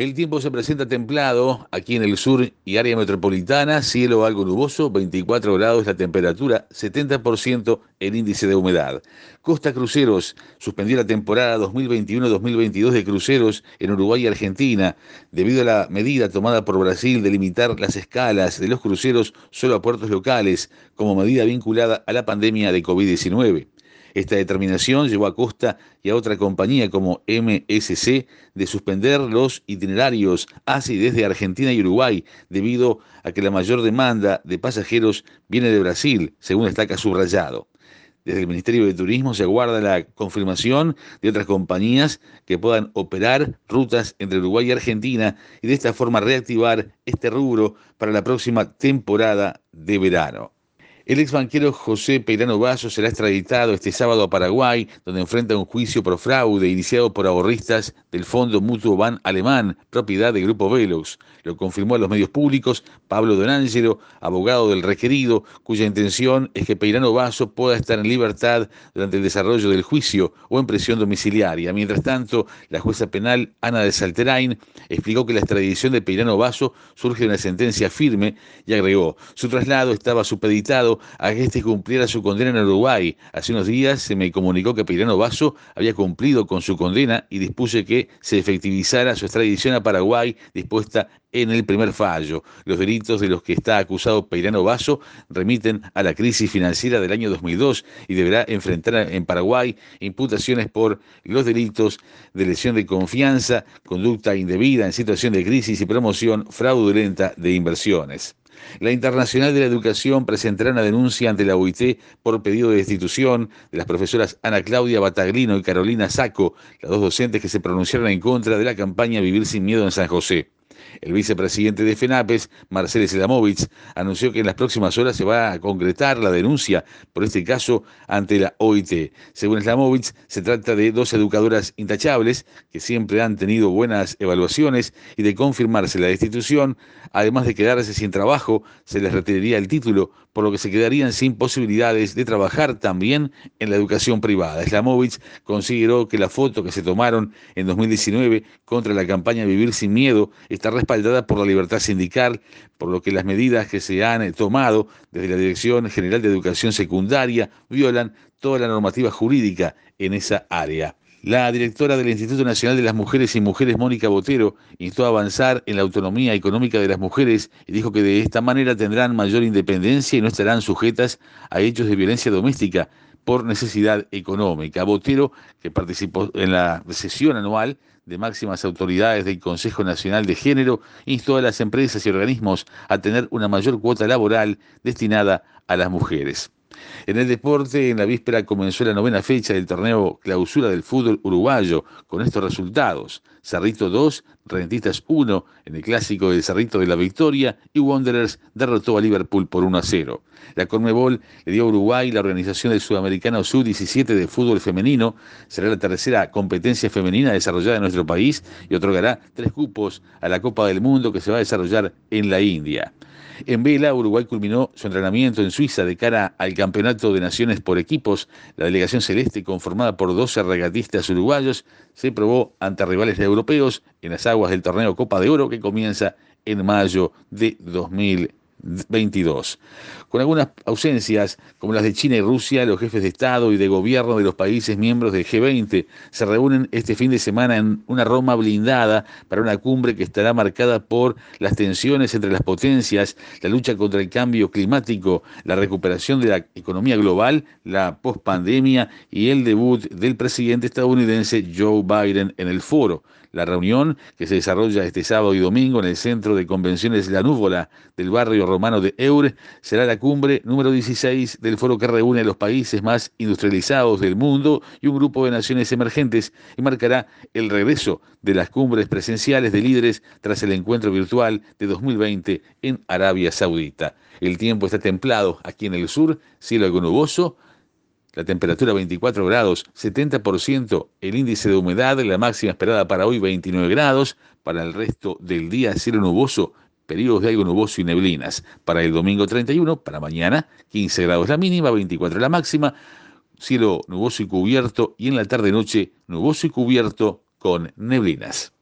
El tiempo se presenta templado aquí en el sur y área metropolitana, cielo algo nuboso, 24 grados la temperatura, 70% el índice de humedad. Costa Cruceros suspendió la temporada 2021-2022 de cruceros en Uruguay y Argentina debido a la medida tomada por Brasil de limitar las escalas de los cruceros solo a puertos locales como medida vinculada a la pandemia de COVID-19. Esta determinación llevó a Costa y a otra compañía como MSC de suspender los itinerarios hacia y desde Argentina y Uruguay debido a que la mayor demanda de pasajeros viene de Brasil, según destaca subrayado. Desde el Ministerio de Turismo se aguarda la confirmación de otras compañías que puedan operar rutas entre Uruguay y Argentina y de esta forma reactivar este rubro para la próxima temporada de verano. El ex banquero José Peirano Vaso será extraditado este sábado a Paraguay, donde enfrenta un juicio por fraude iniciado por ahorristas del Fondo Mutuo Ban Alemán, propiedad del Grupo Velox. Lo confirmó a los medios públicos Pablo Donangelo, abogado del requerido, cuya intención es que Peirano Vaso pueda estar en libertad durante el desarrollo del juicio o en prisión domiciliaria. Mientras tanto, la jueza penal Ana de Salterain explicó que la extradición de Peirano Vaso surge de una sentencia firme y agregó, su traslado estaba supeditado a que este cumpliera su condena en Uruguay. Hace unos días se me comunicó que Peirano Vaso había cumplido con su condena y dispuse que se efectivizara su extradición a Paraguay dispuesta en el primer fallo. Los delitos de los que está acusado Peirano Vaso remiten a la crisis financiera del año 2002 y deberá enfrentar en Paraguay imputaciones por los delitos de lesión de confianza, conducta indebida en situación de crisis y promoción fraudulenta de inversiones. La Internacional de la Educación presentará una denuncia ante la OIT por pedido de destitución de las profesoras Ana Claudia Bataglino y Carolina Saco, las dos docentes que se pronunciaron en contra de la campaña Vivir sin Miedo en San José. El vicepresidente de FENAPES, Marcelo Selamovich, anunció que en las próximas horas se va a concretar la denuncia por este caso ante la OIT. Según Selamovich, se trata de dos educadoras intachables que siempre han tenido buenas evaluaciones y de confirmarse la destitución, además de quedarse sin trabajo, se les retiraría el título, por lo que se quedarían sin posibilidades de trabajar también en la educación privada. Slamovich consideró que la foto que se tomaron en 2019 contra la campaña Vivir sin Miedo está respaldada por la libertad sindical, por lo que las medidas que se han eh, tomado desde la Dirección General de Educación Secundaria violan toda la normativa jurídica en esa área. La directora del Instituto Nacional de las Mujeres y Mujeres, Mónica Botero, instó a avanzar en la autonomía económica de las mujeres y dijo que de esta manera tendrán mayor independencia y no estarán sujetas a hechos de violencia doméstica por necesidad económica. Botero, que participó en la sesión anual de máximas autoridades del Consejo Nacional de Género, instó a las empresas y organismos a tener una mayor cuota laboral destinada a las mujeres. En el deporte, en la víspera comenzó la novena fecha del torneo clausura del fútbol uruguayo, con estos resultados. Cerrito 2, Rentistas 1 en el clásico de Cerrito de la Victoria y Wanderers derrotó a Liverpool por 1 a 0. La Conmebol le dio a Uruguay la organización del Sudamericano Sub-17 de fútbol femenino. Será la tercera competencia femenina desarrollada en nuestro país y otorgará tres cupos a la Copa del Mundo que se va a desarrollar en la India. En vela, Uruguay culminó su entrenamiento en Suiza de cara al Campeonato de Naciones por equipos. La delegación celeste, conformada por 12 regatistas uruguayos, se probó ante rivales europeos en las aguas del torneo Copa de Oro que comienza en mayo de 2020. 22. Con algunas ausencias, como las de China y Rusia, los jefes de Estado y de gobierno de los países miembros del G20 se reúnen este fin de semana en una Roma blindada para una cumbre que estará marcada por las tensiones entre las potencias, la lucha contra el cambio climático, la recuperación de la economía global, la pospandemia y el debut del presidente estadounidense Joe Biden en el foro. La reunión, que se desarrolla este sábado y domingo en el Centro de Convenciones La Núvola del barrio romano de Eure, será la cumbre número 16 del foro que reúne a los países más industrializados del mundo y un grupo de naciones emergentes y marcará el regreso de las cumbres presenciales de líderes tras el encuentro virtual de 2020 en Arabia Saudita. El tiempo está templado aquí en el sur, cielo algo nuboso, la temperatura 24 grados, 70% el índice de humedad, la máxima esperada para hoy 29 grados, para el resto del día cielo nuboso periodos de algo nuboso y neblinas. Para el domingo 31, para mañana, 15 grados la mínima, 24 la máxima, cielo nuboso y cubierto y en la tarde-noche nuboso y cubierto con neblinas.